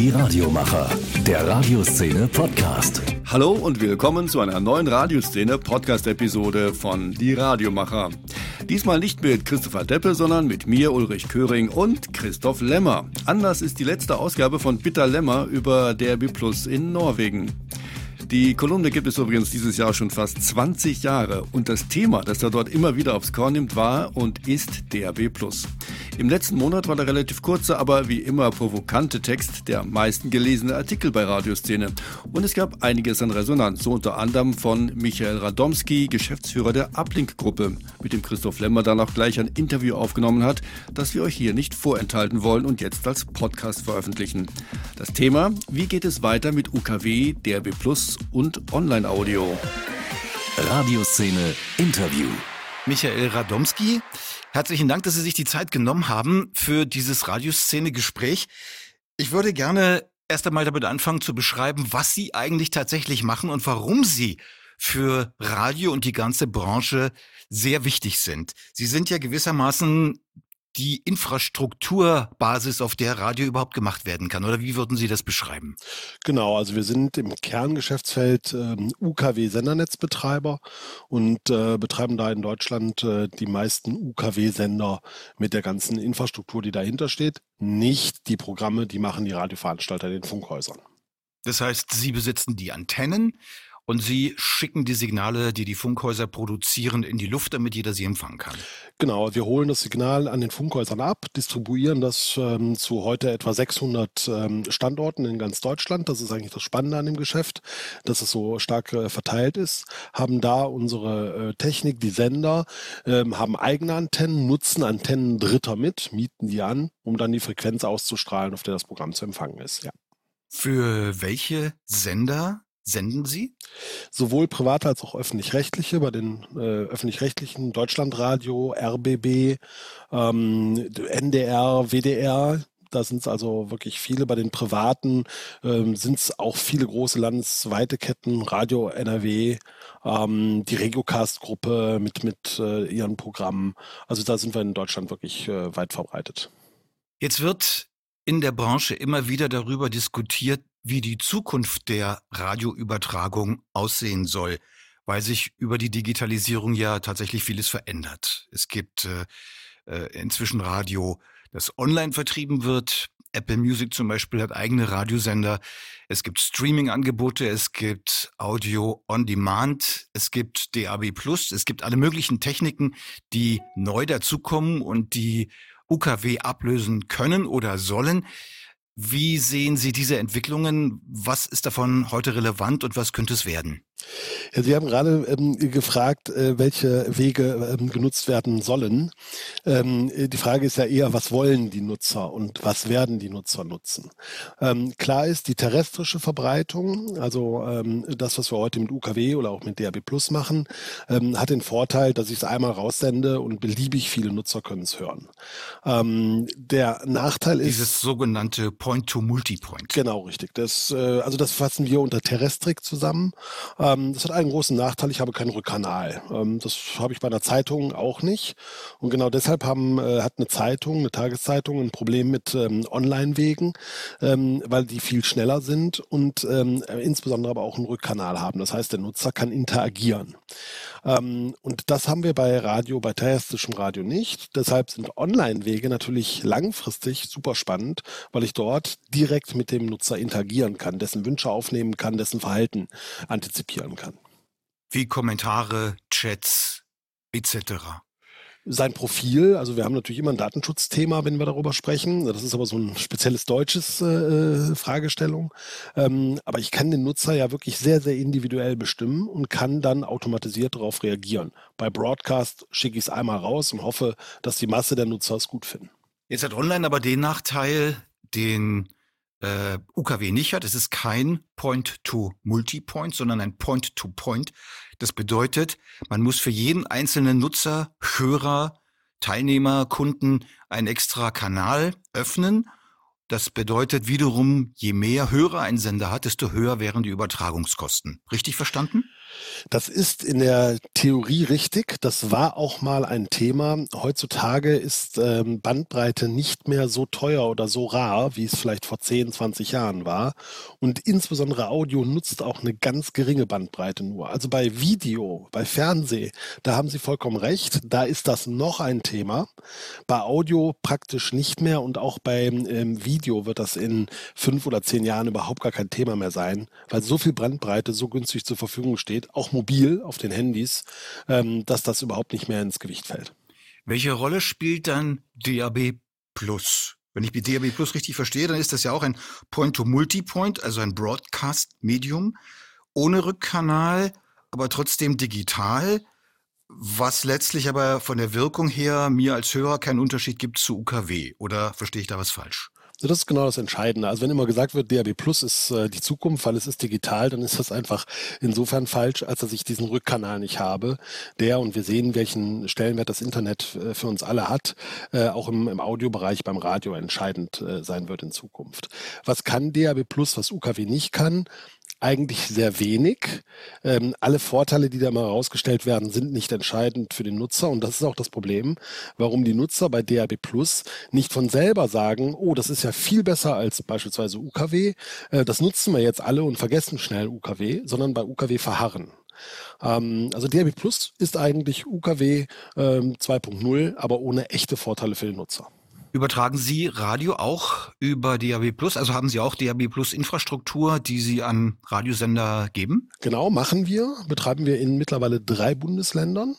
Die Radiomacher, der Radioszene Podcast. Hallo und willkommen zu einer neuen Radioszene Podcast-Episode von Die Radiomacher. Diesmal nicht mit Christopher Deppe, sondern mit mir, Ulrich Köring und Christoph Lemmer. Anders ist die letzte Ausgabe von Bitter Lemmer über der B Plus in Norwegen. Die Kolumne gibt es übrigens dieses Jahr schon fast 20 Jahre und das Thema, das er dort immer wieder aufs Korn nimmt, war und ist DRB+. Im letzten Monat war der relativ kurze, aber wie immer provokante Text der meisten gelesene Artikel bei Radioszene. Und es gab einiges an Resonanz, so unter anderem von Michael Radomski, Geschäftsführer der Uplink-Gruppe, mit dem Christoph Lemmer dann auch gleich ein Interview aufgenommen hat, das wir euch hier nicht vorenthalten wollen und jetzt als Podcast veröffentlichen. Das Thema, wie geht es weiter mit UKW, DRB Plus und Online-Audio. Radioszene Interview. Michael Radomski, herzlichen Dank, dass Sie sich die Zeit genommen haben für dieses Radioszene-Gespräch. Ich würde gerne erst einmal damit anfangen zu beschreiben, was Sie eigentlich tatsächlich machen und warum Sie für Radio und die ganze Branche sehr wichtig sind. Sie sind ja gewissermaßen die Infrastrukturbasis, auf der Radio überhaupt gemacht werden kann? Oder wie würden Sie das beschreiben? Genau, also wir sind im Kerngeschäftsfeld äh, UKW-Sendernetzbetreiber und äh, betreiben da in Deutschland äh, die meisten UKW-Sender mit der ganzen Infrastruktur, die dahinter steht. Nicht die Programme, die machen die Radioveranstalter in den Funkhäusern. Das heißt, Sie besitzen die Antennen und Sie schicken die Signale, die die Funkhäuser produzieren, in die Luft, damit jeder sie empfangen kann. Genau, wir holen das Signal an den Funkhäusern ab, distribuieren das ähm, zu heute etwa 600 ähm, Standorten in ganz Deutschland. Das ist eigentlich das Spannende an dem Geschäft, dass es so stark äh, verteilt ist. Haben da unsere äh, Technik, die Sender, ähm, haben eigene Antennen, nutzen Antennen Dritter mit, mieten die an, um dann die Frequenz auszustrahlen, auf der das Programm zu empfangen ist. Ja. Für welche Sender senden Sie? Sowohl private als auch öffentlich-rechtliche. Bei den äh, öffentlich-rechtlichen Deutschlandradio, RBB, ähm, NDR, WDR, da sind es also wirklich viele. Bei den privaten ähm, sind es auch viele große landesweite Ketten, Radio NRW, ähm, die Regiocast-Gruppe mit, mit äh, ihren Programmen. Also da sind wir in Deutschland wirklich äh, weit verbreitet. Jetzt wird in der Branche immer wieder darüber diskutiert, wie die Zukunft der Radioübertragung aussehen soll, weil sich über die Digitalisierung ja tatsächlich vieles verändert. Es gibt äh, äh, inzwischen Radio, das online vertrieben wird. Apple Music zum Beispiel hat eigene Radiosender. Es gibt Streaming-Angebote, es gibt Audio on Demand, es gibt DAB Plus, es gibt alle möglichen Techniken, die neu dazukommen und die UKW ablösen können oder sollen. Wie sehen Sie diese Entwicklungen? Was ist davon heute relevant und was könnte es werden? Sie haben gerade ähm, gefragt, äh, welche Wege ähm, genutzt werden sollen. Ähm, die Frage ist ja eher, was wollen die Nutzer und was werden die Nutzer nutzen? Ähm, klar ist, die terrestrische Verbreitung, also ähm, das, was wir heute mit UKW oder auch mit DAB Plus machen, ähm, hat den Vorteil, dass ich es einmal raussende und beliebig viele Nutzer können es hören. der Nachteil ist... Dieses sogenannte Point-to-Multipoint. Genau, richtig. Das, äh, also das fassen wir unter Terrestrik zusammen. Ähm, das hat einen großen Nachteil, ich habe keinen Rückkanal. Ähm, das habe ich bei einer Zeitung auch nicht. Und genau deshalb haben, äh, hat eine Zeitung, eine Tageszeitung ein Problem mit ähm, Online-Wegen, ähm, weil die viel schneller sind und ähm, insbesondere aber auch einen Rückkanal haben. Das heißt, der Nutzer kann interagieren. Ähm, und das haben wir bei Radio, bei terrestrischem Radio nicht. Deshalb sind Online-Wege natürlich langfristig super spannend, weil ich dort direkt mit dem Nutzer interagieren kann, dessen Wünsche aufnehmen kann, dessen Verhalten antizipieren kann. Wie Kommentare, Chats etc sein Profil. Also wir haben natürlich immer ein Datenschutzthema, wenn wir darüber sprechen. Das ist aber so ein spezielles deutsches äh, Fragestellung. Ähm, aber ich kann den Nutzer ja wirklich sehr, sehr individuell bestimmen und kann dann automatisiert darauf reagieren. Bei Broadcast schicke ich es einmal raus und hoffe, dass die Masse der Nutzer es gut finden. Jetzt hat Online aber den Nachteil, den äh, UKW nicht hat. Es ist kein Point-to-Multipoint, sondern ein Point-to-Point. Das bedeutet, man muss für jeden einzelnen Nutzer, Hörer, Teilnehmer, Kunden einen extra Kanal öffnen. Das bedeutet wiederum, je mehr Hörer ein Sender hat, desto höher wären die Übertragungskosten. Richtig verstanden? Das ist in der Theorie richtig. Das war auch mal ein Thema. Heutzutage ist ähm, Bandbreite nicht mehr so teuer oder so rar, wie es vielleicht vor 10, 20 Jahren war. Und insbesondere Audio nutzt auch eine ganz geringe Bandbreite nur. Also bei Video, bei Fernseh, da haben Sie vollkommen recht. Da ist das noch ein Thema. Bei Audio praktisch nicht mehr und auch beim ähm, Video wird das in fünf oder zehn Jahren überhaupt gar kein Thema mehr sein, weil so viel Bandbreite so günstig zur Verfügung steht, auch mobil auf den Handys, ähm, dass das überhaupt nicht mehr ins Gewicht fällt. Welche Rolle spielt dann DAB Plus? Wenn ich DAB Plus richtig verstehe, dann ist das ja auch ein Point-to-Multipoint, also ein Broadcast-Medium, ohne Rückkanal, aber trotzdem digital, was letztlich aber von der Wirkung her mir als Hörer keinen Unterschied gibt zu UKW. Oder verstehe ich da was falsch? Das ist genau das Entscheidende. Also wenn immer gesagt wird, DAB Plus ist äh, die Zukunft, weil es ist digital, dann ist das einfach insofern falsch, als dass ich diesen Rückkanal nicht habe, der, und wir sehen, welchen Stellenwert das Internet äh, für uns alle hat, äh, auch im, im Audiobereich beim Radio entscheidend äh, sein wird in Zukunft. Was kann DAB Plus, was UKW nicht kann? Eigentlich sehr wenig. Ähm, alle Vorteile, die da mal herausgestellt werden, sind nicht entscheidend für den Nutzer. Und das ist auch das Problem, warum die Nutzer bei DAB Plus nicht von selber sagen, oh, das ist ja viel besser als beispielsweise UKW. Äh, das nutzen wir jetzt alle und vergessen schnell UKW, sondern bei UKW verharren. Ähm, also DAB Plus ist eigentlich UKW ähm, 2.0, aber ohne echte Vorteile für den Nutzer. Übertragen Sie Radio auch über DAB Plus? Also haben Sie auch DAB Plus Infrastruktur, die Sie an Radiosender geben? Genau, machen wir. Betreiben wir in mittlerweile drei Bundesländern.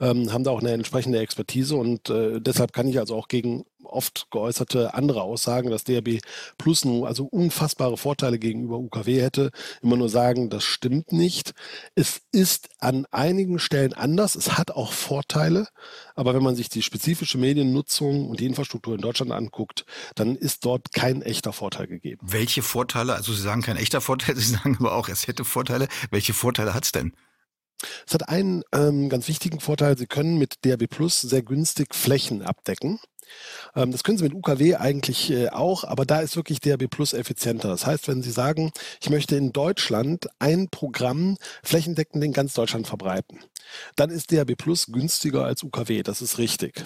Ähm, haben da auch eine entsprechende Expertise und äh, deshalb kann ich also auch gegen oft geäußerte andere Aussagen, dass DRB Plus nun also unfassbare Vorteile gegenüber UKW hätte, immer nur sagen, das stimmt nicht. Es ist an einigen Stellen anders. Es hat auch Vorteile. Aber wenn man sich die spezifische Mediennutzung und die Infrastruktur in Deutschland anguckt, dann ist dort kein echter Vorteil gegeben. Welche Vorteile? Also Sie sagen kein echter Vorteil, Sie sagen aber auch, es hätte Vorteile. Welche Vorteile hat es denn? Es hat einen ähm, ganz wichtigen Vorteil. Sie können mit DRB Plus sehr günstig Flächen abdecken. Ähm, das können Sie mit UKW eigentlich äh, auch, aber da ist wirklich DAB Plus effizienter. Das heißt, wenn Sie sagen, ich möchte in Deutschland ein Programm flächendeckend in ganz Deutschland verbreiten, dann ist DAB Plus günstiger als UKW. Das ist richtig.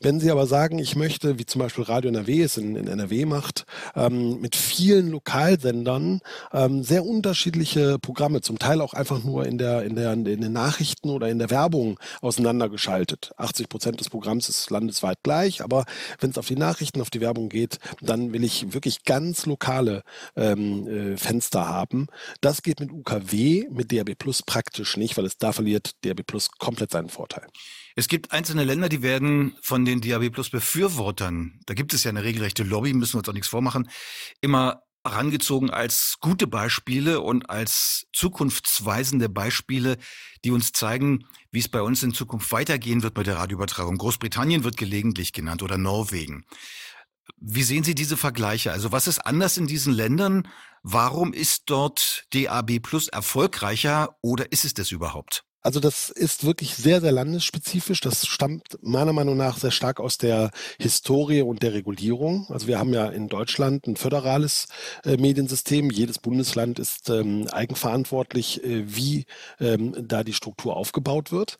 Wenn Sie aber sagen, ich möchte, wie zum Beispiel Radio NRW es in, in NRW macht, ähm, mit vielen Lokalsendern ähm, sehr unterschiedliche Programme, zum Teil auch einfach nur in, der, in, der, in den Nachrichten oder in der Werbung auseinandergeschaltet. 80 Prozent des Programms ist landesweit gleich, aber wenn es auf die Nachrichten, auf die Werbung geht, dann will ich wirklich ganz lokale ähm, äh, Fenster haben. Das geht mit UKW, mit DAB Plus praktisch nicht, weil es da verliert DAB Plus komplett seinen Vorteil. Es gibt einzelne Länder, die werden von den DAB Plus Befürwortern, da gibt es ja eine regelrechte Lobby, müssen wir uns auch nichts vormachen, immer herangezogen als gute Beispiele und als zukunftsweisende Beispiele, die uns zeigen, wie es bei uns in Zukunft weitergehen wird mit der Radioübertragung. Großbritannien wird gelegentlich genannt oder Norwegen. Wie sehen Sie diese Vergleiche? Also was ist anders in diesen Ländern? Warum ist dort DAB Plus erfolgreicher oder ist es das überhaupt? Also das ist wirklich sehr, sehr landesspezifisch. Das stammt meiner Meinung nach sehr stark aus der Historie und der Regulierung. Also wir haben ja in Deutschland ein föderales äh, Mediensystem. Jedes Bundesland ist ähm, eigenverantwortlich, äh, wie ähm, da die Struktur aufgebaut wird.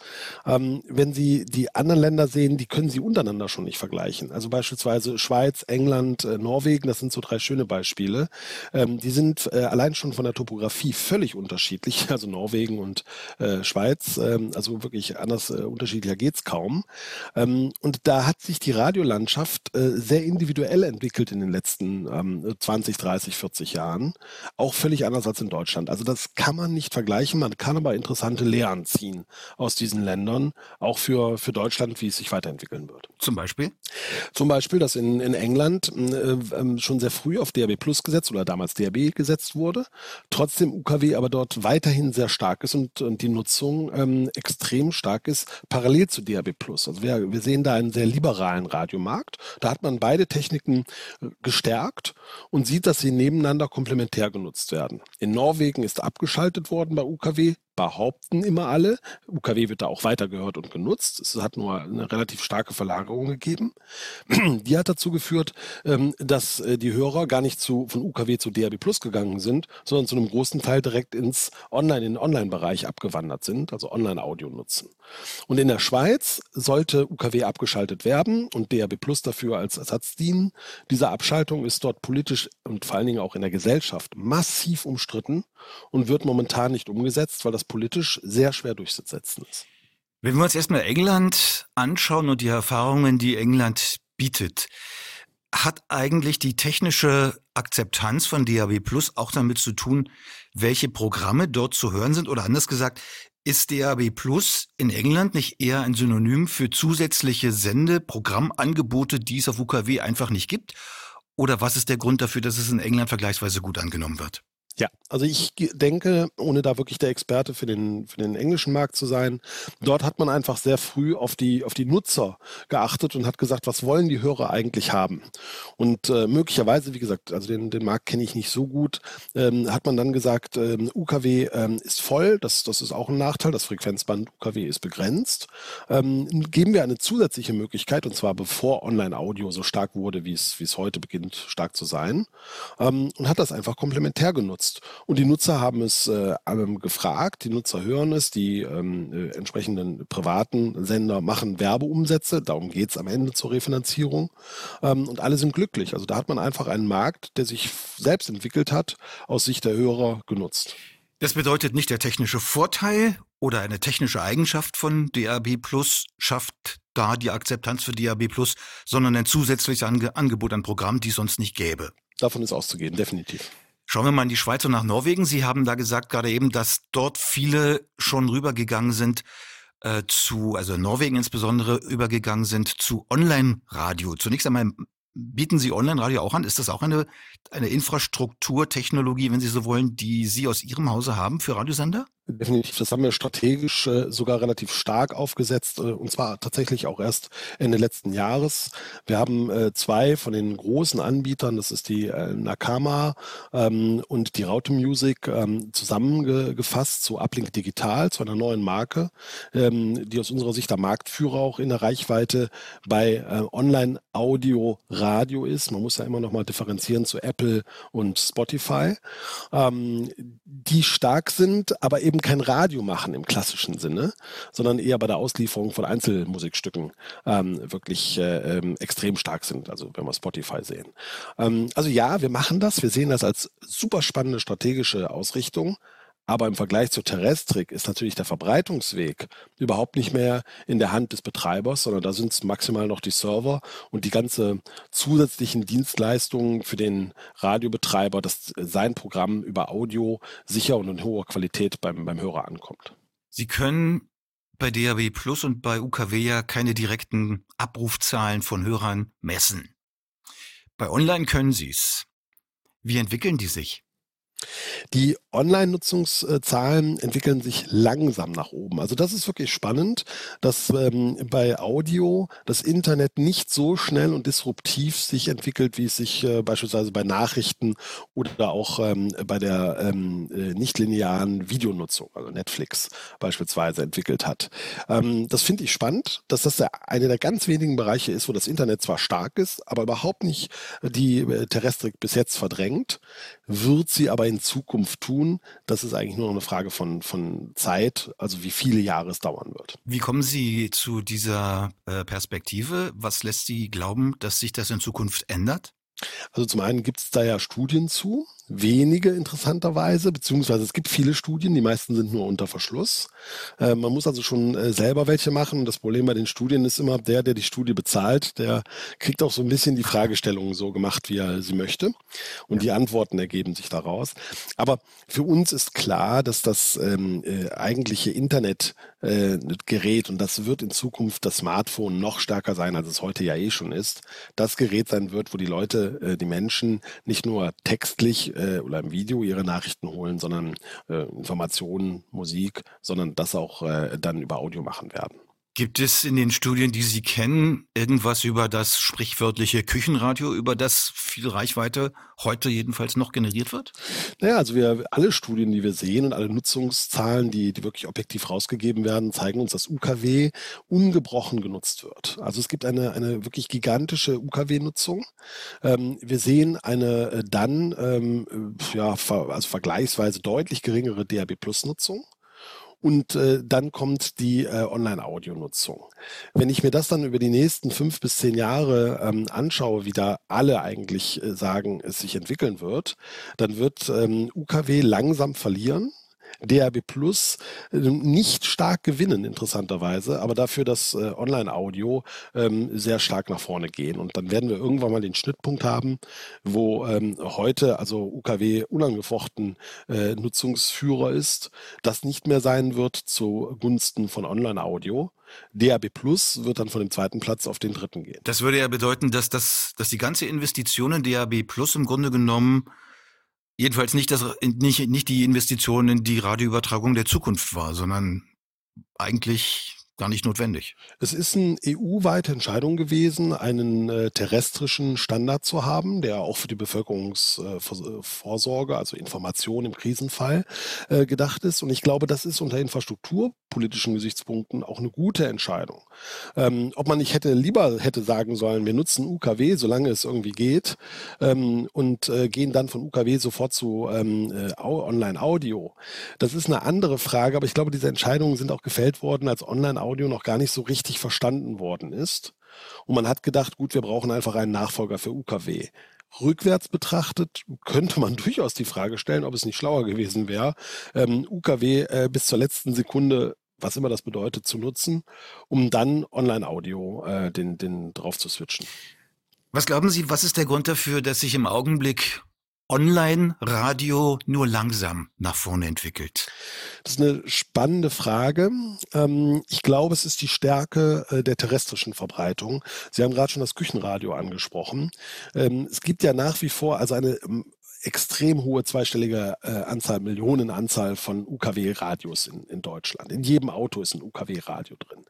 Ähm, wenn Sie die anderen Länder sehen, die können Sie untereinander schon nicht vergleichen. Also beispielsweise Schweiz, England, äh, Norwegen, das sind so drei schöne Beispiele. Ähm, die sind äh, allein schon von der Topografie völlig unterschiedlich. Also Norwegen und äh, Schweiz Schweiz. Ähm, also wirklich anders, äh, unterschiedlicher geht's kaum. Ähm, und da hat sich die Radiolandschaft äh, sehr individuell entwickelt in den letzten ähm, 20, 30, 40 Jahren. Auch völlig anders als in Deutschland. Also das kann man nicht vergleichen. Man kann aber interessante Lehren ziehen aus diesen Ländern, auch für, für Deutschland, wie es sich weiterentwickeln wird. Zum Beispiel? Zum Beispiel, dass in, in England äh, ähm, schon sehr früh auf DAB Plus gesetzt oder damals DAB gesetzt wurde, trotzdem UKW aber dort weiterhin sehr stark ist und, und die Nutzung ähm, extrem stark ist, parallel zu DAB+. Also wir, wir sehen da einen sehr liberalen Radiomarkt. Da hat man beide Techniken äh, gestärkt und sieht, dass sie nebeneinander komplementär genutzt werden. In Norwegen ist abgeschaltet worden bei UKW behaupten immer alle. UKW wird da auch weiter gehört und genutzt. Es hat nur eine relativ starke Verlagerung gegeben. Die hat dazu geführt, ähm, dass äh, die Hörer gar nicht zu, von UKW zu DAB Plus gegangen sind, sondern zu einem großen Teil direkt ins Online, in den Online-Bereich abgewandert sind, also Online-Audio nutzen. Und in der Schweiz sollte UKW abgeschaltet werden und DAB Plus dafür als Ersatz dienen. Diese Abschaltung ist dort politisch und vor allen Dingen auch in der Gesellschaft massiv umstritten und wird momentan nicht umgesetzt, weil das politisch sehr schwer durchzusetzen ist. Wenn wir uns erstmal England anschauen und die Erfahrungen, die England bietet, hat eigentlich die technische Akzeptanz von DAB Plus auch damit zu tun, welche Programme dort zu hören sind? Oder anders gesagt, ist DAB Plus in England nicht eher ein Synonym für zusätzliche Sendeprogrammangebote, die es auf UKW einfach nicht gibt? Oder was ist der Grund dafür, dass es in England vergleichsweise gut angenommen wird? Ja, also ich denke, ohne da wirklich der Experte für den, für den englischen Markt zu sein, dort hat man einfach sehr früh auf die, auf die Nutzer geachtet und hat gesagt, was wollen die Hörer eigentlich haben? Und äh, möglicherweise, wie gesagt, also den, den Markt kenne ich nicht so gut, ähm, hat man dann gesagt, ähm, UKW ähm, ist voll, das, das ist auch ein Nachteil, das Frequenzband UKW ist begrenzt. Ähm, geben wir eine zusätzliche Möglichkeit, und zwar bevor Online-Audio so stark wurde, wie es, wie es heute beginnt, stark zu sein, ähm, und hat das einfach komplementär genutzt genutzt. Und die Nutzer haben es äh, gefragt, die Nutzer hören es, die ähm, äh, entsprechenden privaten Sender machen Werbeumsätze, darum geht es am Ende zur Refinanzierung. Ähm, und alle sind glücklich. Also da hat man einfach einen Markt, der sich selbst entwickelt hat, aus Sicht der Hörer genutzt. Das bedeutet nicht der technische Vorteil oder eine technische Eigenschaft von DAB Plus schafft da die Akzeptanz für DAB Plus, sondern ein zusätzliches Angebot an Programmen, die es sonst nicht gäbe. Davon ist auszugehen, definitiv. Schauen wir mal in die Schweiz und nach Norwegen. Sie haben da gesagt gerade eben, dass dort viele schon rübergegangen sind äh, zu, also Norwegen insbesondere übergegangen sind zu Online-Radio. Zunächst einmal bieten Sie Online-Radio auch an? Ist das auch eine, eine Infrastrukturtechnologie, wenn Sie so wollen, die Sie aus Ihrem Hause haben für Radiosender? Definitiv, das haben wir strategisch äh, sogar relativ stark aufgesetzt äh, und zwar tatsächlich auch erst Ende letzten Jahres. Wir haben äh, zwei von den großen Anbietern, das ist die äh, Nakama ähm, und die Raute Music, ähm, zusammengefasst zu Uplink Digital, zu einer neuen Marke, ähm, die aus unserer Sicht der Marktführer auch in der Reichweite bei äh, Online-Audio, Radio ist. Man muss ja immer noch mal differenzieren zu Apple und Spotify, ähm, die stark sind, aber eben eben kein Radio machen im klassischen Sinne, sondern eher bei der Auslieferung von Einzelmusikstücken ähm, wirklich äh, ähm, extrem stark sind, also wenn wir Spotify sehen. Ähm, also ja, wir machen das, wir sehen das als super spannende strategische Ausrichtung, aber im Vergleich zur Terrestrik ist natürlich der Verbreitungsweg überhaupt nicht mehr in der Hand des Betreibers, sondern da sind es maximal noch die Server und die ganze zusätzlichen Dienstleistungen für den Radiobetreiber, dass sein Programm über Audio sicher und in hoher Qualität beim, beim Hörer ankommt. Sie können bei DAB Plus und bei UKW ja keine direkten Abrufzahlen von Hörern messen. Bei Online können Sie es. Wie entwickeln die sich? Die Online-Nutzungszahlen entwickeln sich langsam nach oben. Also das ist wirklich spannend, dass ähm, bei Audio das Internet nicht so schnell und disruptiv sich entwickelt, wie es sich äh, beispielsweise bei Nachrichten oder auch ähm, bei der ähm, äh, nichtlinearen Videonutzung, also Netflix beispielsweise entwickelt hat. Ähm, das finde ich spannend, dass das der, eine der ganz wenigen Bereiche ist, wo das Internet zwar stark ist, aber überhaupt nicht die äh, Terrestrik bis jetzt verdrängt, wird sie aber in Zukunft tun. Das ist eigentlich nur noch eine Frage von, von Zeit, also wie viele Jahre es dauern wird. Wie kommen Sie zu dieser äh, Perspektive? Was lässt Sie glauben, dass sich das in Zukunft ändert? Also zum einen gibt es da ja Studien zu, wenige interessanterweise, beziehungsweise es gibt viele Studien, die meisten sind nur unter Verschluss. Äh, man muss also schon äh, selber welche machen. Das Problem bei den Studien ist immer, der, der die Studie bezahlt, der kriegt auch so ein bisschen die Fragestellungen so gemacht, wie er sie möchte. Und ja. die Antworten ergeben sich daraus. Aber für uns ist klar, dass das ähm, äh, eigentliche Internetgerät, äh, und das wird in Zukunft das Smartphone noch stärker sein, als es heute ja eh schon ist, das Gerät sein wird, wo die Leute, äh, die Menschen nicht nur textlich äh, oder im Video ihre Nachrichten holen, sondern äh, Informationen, Musik, sondern das auch äh, dann über Audio machen werden. Gibt es in den Studien, die Sie kennen, irgendwas über das sprichwörtliche Küchenradio, über das viel Reichweite heute jedenfalls noch generiert wird? Naja, also wir alle Studien, die wir sehen und alle Nutzungszahlen, die, die wirklich objektiv rausgegeben werden, zeigen uns, dass UKW ungebrochen genutzt wird. Also es gibt eine, eine wirklich gigantische UKW-Nutzung. Ähm, wir sehen eine äh, dann ähm, ja, also vergleichsweise deutlich geringere DAB-Plus-Nutzung. Und äh, dann kommt die äh, Online-Audio-Nutzung. Wenn ich mir das dann über die nächsten fünf bis zehn Jahre ähm, anschaue, wie da alle eigentlich äh, sagen, es sich entwickeln wird, dann wird ähm, UKW langsam verlieren. DAB Plus äh, nicht stark gewinnen, interessanterweise, aber dafür das äh, Online-Audio ähm, sehr stark nach vorne gehen. Und dann werden wir irgendwann mal den Schnittpunkt haben, wo ähm, heute also UKW unangefochten äh, Nutzungsführer ist, das nicht mehr sein wird zugunsten von Online-Audio. DAB Plus wird dann von dem zweiten Platz auf den dritten gehen. Das würde ja bedeuten, dass, das, dass die ganze Investition in DAB Plus im Grunde genommen Jedenfalls nicht, das, nicht, nicht die Investition in die Radioübertragung der Zukunft war, sondern eigentlich gar nicht notwendig. Es ist eine EU-weite Entscheidung gewesen, einen äh, terrestrischen Standard zu haben, der auch für die Bevölkerungsvorsorge, also Information im Krisenfall, äh, gedacht ist. Und ich glaube, das ist unter infrastrukturpolitischen Gesichtspunkten auch eine gute Entscheidung. Ähm, ob man nicht hätte lieber hätte sagen sollen, wir nutzen UKW, solange es irgendwie geht, ähm, und äh, gehen dann von UKW sofort zu ähm, äh, Online-Audio. Das ist eine andere Frage, aber ich glaube, diese Entscheidungen sind auch gefällt worden, als Online-Audio Audio noch gar nicht so richtig verstanden worden ist. Und man hat gedacht, gut, wir brauchen einfach einen Nachfolger für UKW. Rückwärts betrachtet könnte man durchaus die Frage stellen, ob es nicht schlauer gewesen wäre, ähm, UKW äh, bis zur letzten Sekunde was immer das bedeutet, zu nutzen, um dann Online-Audio äh, den, den drauf zu switchen. Was glauben Sie, was ist der Grund dafür, dass sich im Augenblick Online-Radio nur langsam nach vorne entwickelt? Das ist eine spannende Frage. Ähm, ich glaube, es ist die Stärke äh, der terrestrischen Verbreitung. Sie haben gerade schon das Küchenradio angesprochen. Ähm, es gibt ja nach wie vor also eine ähm, extrem hohe zweistellige äh, Anzahl, Millionenanzahl von UKW-Radios in, in Deutschland. In jedem Auto ist ein UKW-Radio drin.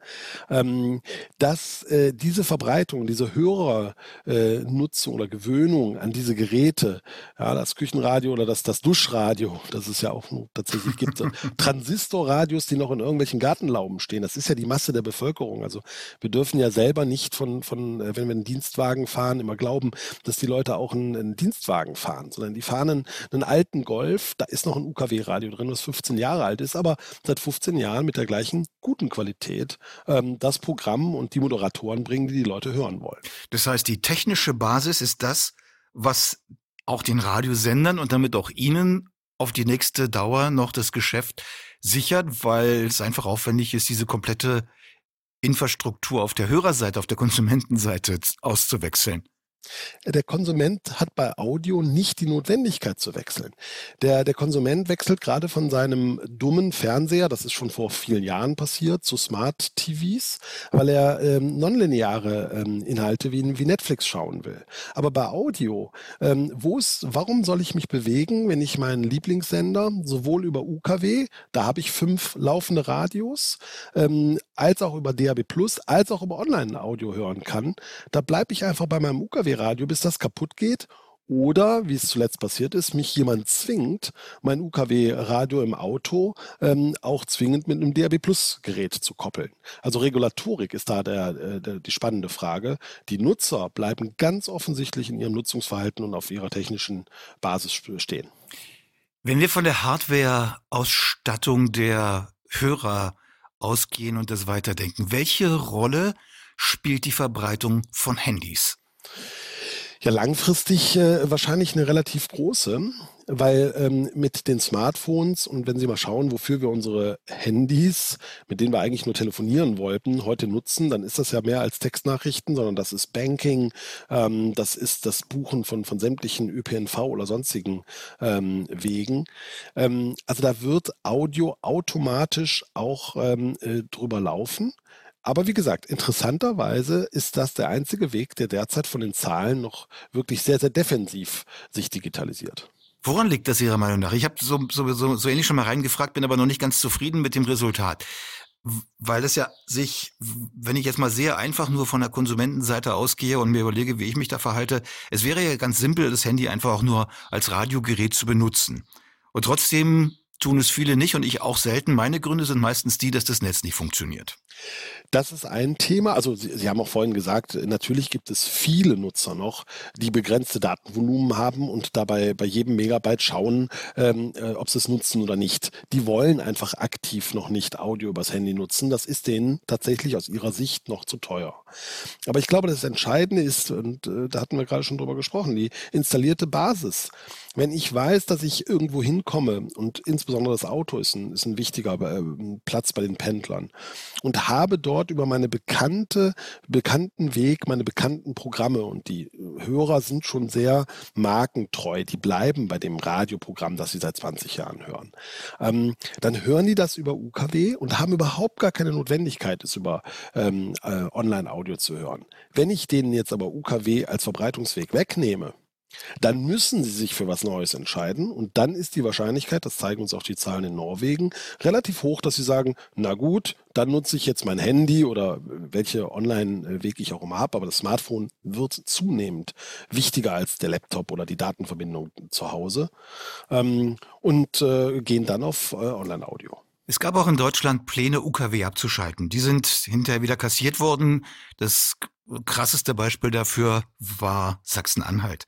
Ähm, dass äh, diese Verbreitung, diese höhere äh, Nutzung oder Gewöhnung an diese Geräte, ja, das Küchenradio oder das, das Duschradio, das es ja auch tatsächlich gibt, Transistorradios, die noch in irgendwelchen Gartenlauben stehen, das ist ja die Masse der Bevölkerung. Also wir dürfen ja selber nicht von, von äh, wenn wir einen Dienstwagen fahren, immer glauben, dass die Leute auch einen, einen Dienstwagen fahren, sondern die fahren einen, einen alten Golf, da ist noch ein UKW-Radio drin, was 15 Jahre alt ist, aber seit 15 Jahren mit der gleichen guten Qualität ähm, das Programm und die Moderatoren bringen, die die Leute hören wollen. Das heißt, die technische Basis ist das, was auch den Radiosendern und damit auch Ihnen auf die nächste Dauer noch das Geschäft sichert, weil es einfach aufwendig ist, diese komplette Infrastruktur auf der Hörerseite, auf der Konsumentenseite auszuwechseln. Der Konsument hat bei Audio nicht die Notwendigkeit zu wechseln. Der, der Konsument wechselt gerade von seinem dummen Fernseher, das ist schon vor vielen Jahren passiert, zu Smart TVs, weil er ähm, nonlineare ähm, Inhalte wie, wie Netflix schauen will. Aber bei Audio, ähm, wo ist, warum soll ich mich bewegen, wenn ich meinen Lieblingssender sowohl über UKW, da habe ich fünf laufende Radios, ähm, als auch über DAB Plus, als auch über Online-Audio hören kann? Da bleibe ich einfach bei meinem UKW UKW-Radio, bis das kaputt geht. Oder, wie es zuletzt passiert ist, mich jemand zwingt, mein UKW-Radio im Auto ähm, auch zwingend mit einem DAB-Plus-Gerät zu koppeln. Also Regulatorik ist da der, äh, der, die spannende Frage. Die Nutzer bleiben ganz offensichtlich in ihrem Nutzungsverhalten und auf ihrer technischen Basis stehen. Wenn wir von der Hardware-Ausstattung der Hörer ausgehen und das weiterdenken, welche Rolle spielt die Verbreitung von Handys? Ja, langfristig äh, wahrscheinlich eine relativ große, weil ähm, mit den Smartphones und wenn Sie mal schauen, wofür wir unsere Handys, mit denen wir eigentlich nur telefonieren wollten, heute nutzen, dann ist das ja mehr als Textnachrichten, sondern das ist Banking, ähm, das ist das Buchen von, von sämtlichen ÖPNV oder sonstigen ähm, Wegen. Ähm, also da wird Audio automatisch auch ähm, äh, drüber laufen. Aber wie gesagt, interessanterweise ist das der einzige Weg, der derzeit von den Zahlen noch wirklich sehr, sehr defensiv sich digitalisiert. Woran liegt das Ihrer Meinung nach? Ich habe so, so, so, so ähnlich schon mal reingefragt, bin aber noch nicht ganz zufrieden mit dem Resultat. weil es ja sich, wenn ich jetzt mal sehr einfach nur von der Konsumentenseite ausgehe und mir überlege, wie ich mich da verhalte, es wäre ja ganz simpel, das Handy einfach auch nur als Radiogerät zu benutzen. Und trotzdem tun es viele nicht und ich auch selten. Meine Gründe sind meistens die, dass das Netz nicht funktioniert. Das ist ein Thema. Also Sie, Sie, haben auch vorhin gesagt, natürlich gibt es viele Nutzer noch, die begrenzte Datenvolumen haben und dabei bei jedem Megabyte schauen, ähm, äh, ob sie es nutzen oder nicht. Die wollen einfach aktiv noch nicht Audio übers Handy nutzen. Das ist denen tatsächlich aus ihrer Sicht noch zu teuer. Aber ich glaube, das Entscheidende ist, und äh, da hatten wir gerade schon drüber gesprochen, die installierte Basis. Wenn ich weiß, dass ich irgendwo hinkomme und insbesondere das Auto ist ein, ist ein wichtiger äh, Platz bei den Pendlern und habe dort über meine bekannte, bekannten Weg, meine bekannten Programme und die Hörer sind schon sehr markentreu, die bleiben bei dem Radioprogramm, das sie seit 20 Jahren hören. Ähm, dann hören die das über UKW und haben überhaupt gar keine Notwendigkeit, es über ähm, äh, Online-Audio zu hören. Wenn ich denen jetzt aber UKW als Verbreitungsweg wegnehme, dann müssen sie sich für was Neues entscheiden und dann ist die Wahrscheinlichkeit, das zeigen uns auch die Zahlen in Norwegen, relativ hoch, dass sie sagen, na gut, dann nutze ich jetzt mein Handy oder welche Online-Weg ich auch immer habe, aber das Smartphone wird zunehmend wichtiger als der Laptop oder die Datenverbindung zu Hause ähm, und äh, gehen dann auf äh, Online-Audio. Es gab auch in Deutschland Pläne, UKW abzuschalten. Die sind hinterher wieder kassiert worden. Das krasseste Beispiel dafür war Sachsen-Anhalt.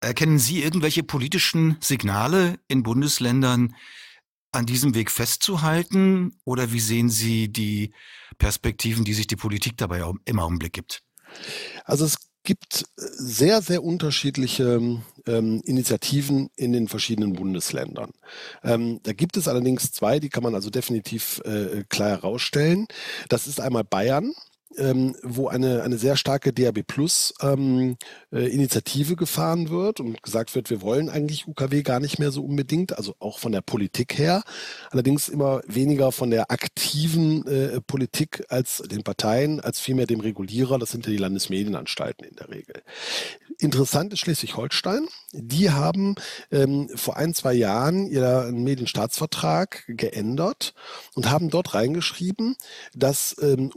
Erkennen Sie irgendwelche politischen Signale in Bundesländern, an diesem Weg festzuhalten? Oder wie sehen Sie die Perspektiven, die sich die Politik dabei im Augenblick gibt? Also es gibt sehr, sehr unterschiedliche ähm, Initiativen in den verschiedenen Bundesländern. Ähm, da gibt es allerdings zwei, die kann man also definitiv äh, klar herausstellen. Das ist einmal Bayern ähm, wo eine, eine sehr starke DAB Plus ähm, äh, Initiative gefahren wird und gesagt wird, wir wollen eigentlich UKW gar nicht mehr so unbedingt, also auch von der Politik her, allerdings immer weniger von der aktiven äh, Politik als den Parteien, als vielmehr dem Regulierer, das sind ja die Landesmedienanstalten in der Regel. Interessant ist Schleswig-Holstein. Die haben ähm, vor ein, zwei Jahren ihren Medienstaatsvertrag geändert und haben dort reingeschrieben, dass ähm,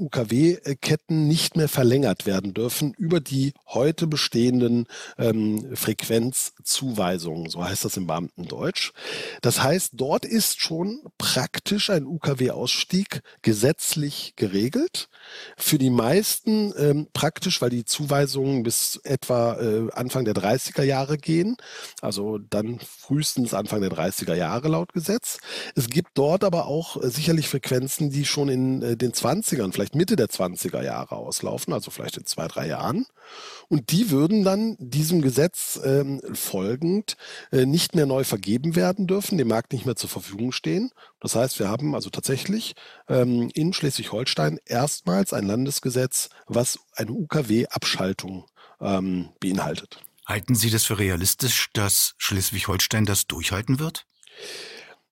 UKW-Ketten nicht mehr verlängert werden dürfen über die heute bestehenden ähm, Frequenzzuweisungen. So heißt das im Beamtendeutsch. Das heißt, dort ist schon praktisch ein UKW-Ausstieg gesetzlich geregelt. Für die meisten ähm, praktisch, weil die Zuweisungen bis etwa äh, Anfang der 30er Jahre gehen, also dann frühestens Anfang der 30er Jahre laut Gesetz. Es gibt dort aber auch äh, sicherlich Frequenzen, die schon in äh, den 20ern, vielleicht Mitte der 20er Jahre auslaufen, also vielleicht in zwei, drei Jahren. Und die würden dann diesem Gesetz ähm, folgend äh, nicht mehr neu vergeben werden dürfen, dem Markt nicht mehr zur Verfügung stehen. Das heißt, wir haben also tatsächlich ähm, in Schleswig-Holstein erstmals ein Landesgesetz, was eine UKW-Abschaltung ähm, beinhaltet. Halten Sie das für realistisch, dass Schleswig-Holstein das durchhalten wird?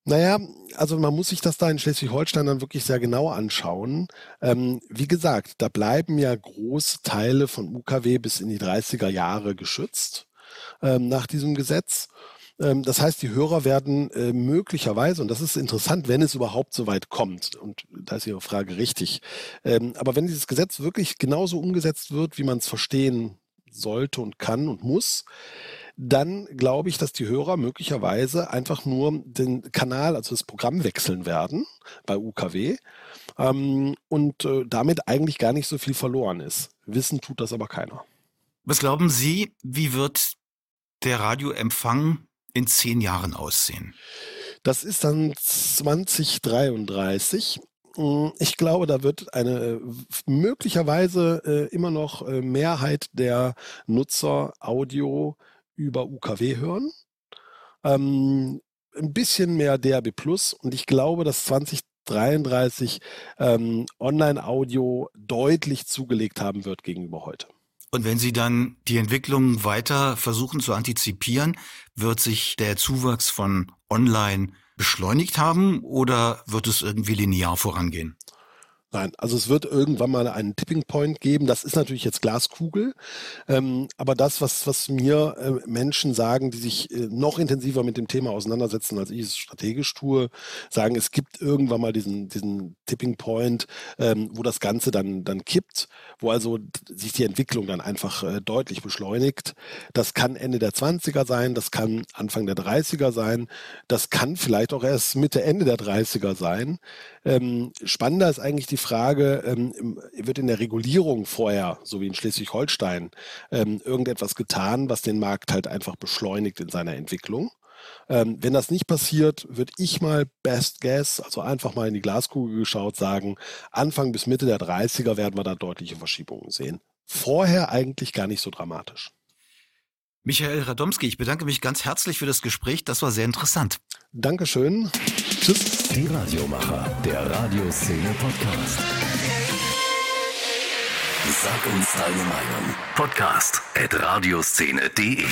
Naja, also man muss sich das da in Schleswig-Holstein dann wirklich sehr genau anschauen. Ähm, wie gesagt, da bleiben ja große Teile von UKW bis in die 30er Jahre geschützt ähm, nach diesem Gesetz. Ähm, das heißt, die Hörer werden äh, möglicherweise, und das ist interessant, wenn es überhaupt so weit kommt, und da ist Ihre Frage richtig, ähm, aber wenn dieses Gesetz wirklich genauso umgesetzt wird, wie man es verstehen sollte und kann und muss, dann glaube ich, dass die Hörer möglicherweise einfach nur den Kanal, also das Programm wechseln werden bei UKW ähm, und äh, damit eigentlich gar nicht so viel verloren ist. Wissen tut das aber keiner. Was glauben Sie, wie wird der Radioempfang in zehn Jahren aussehen? Das ist dann 2033 hm, ich glaube, da wird eine äh, möglicherweise äh, immer noch äh, Mehrheit der Nutzer Audio über UKW hören. Ähm, ein bisschen mehr DAB Plus und ich glaube, dass 2033 ähm, Online-Audio deutlich zugelegt haben wird gegenüber heute. Und wenn Sie dann die Entwicklung weiter versuchen zu antizipieren, wird sich der Zuwachs von Online beschleunigt haben oder wird es irgendwie linear vorangehen? Nein, also es wird irgendwann mal einen Tipping Point geben. Das ist natürlich jetzt Glaskugel. Ähm, aber das, was, was mir äh, Menschen sagen, die sich äh, noch intensiver mit dem Thema auseinandersetzen, als ich es strategisch tue, sagen, es gibt irgendwann mal diesen, diesen Tipping Point, ähm, wo das Ganze dann, dann kippt, wo also sich die Entwicklung dann einfach äh, deutlich beschleunigt. Das kann Ende der 20er sein, das kann Anfang der 30er sein, das kann vielleicht auch erst Mitte, Ende der 30er sein. Ähm, spannender ist eigentlich die Frage, ähm, wird in der Regulierung vorher, so wie in Schleswig-Holstein, ähm, irgendetwas getan, was den Markt halt einfach beschleunigt in seiner Entwicklung? Ähm, wenn das nicht passiert, würde ich mal Best Guess, also einfach mal in die Glaskugel geschaut, sagen, Anfang bis Mitte der 30er werden wir da deutliche Verschiebungen sehen. Vorher eigentlich gar nicht so dramatisch. Michael Radomski, ich bedanke mich ganz herzlich für das Gespräch. Das war sehr interessant. Dankeschön. Tschüss. Die Radiomacher, der Radioszene Podcast. Sag uns deine Meinung. Podcast at radioszene.de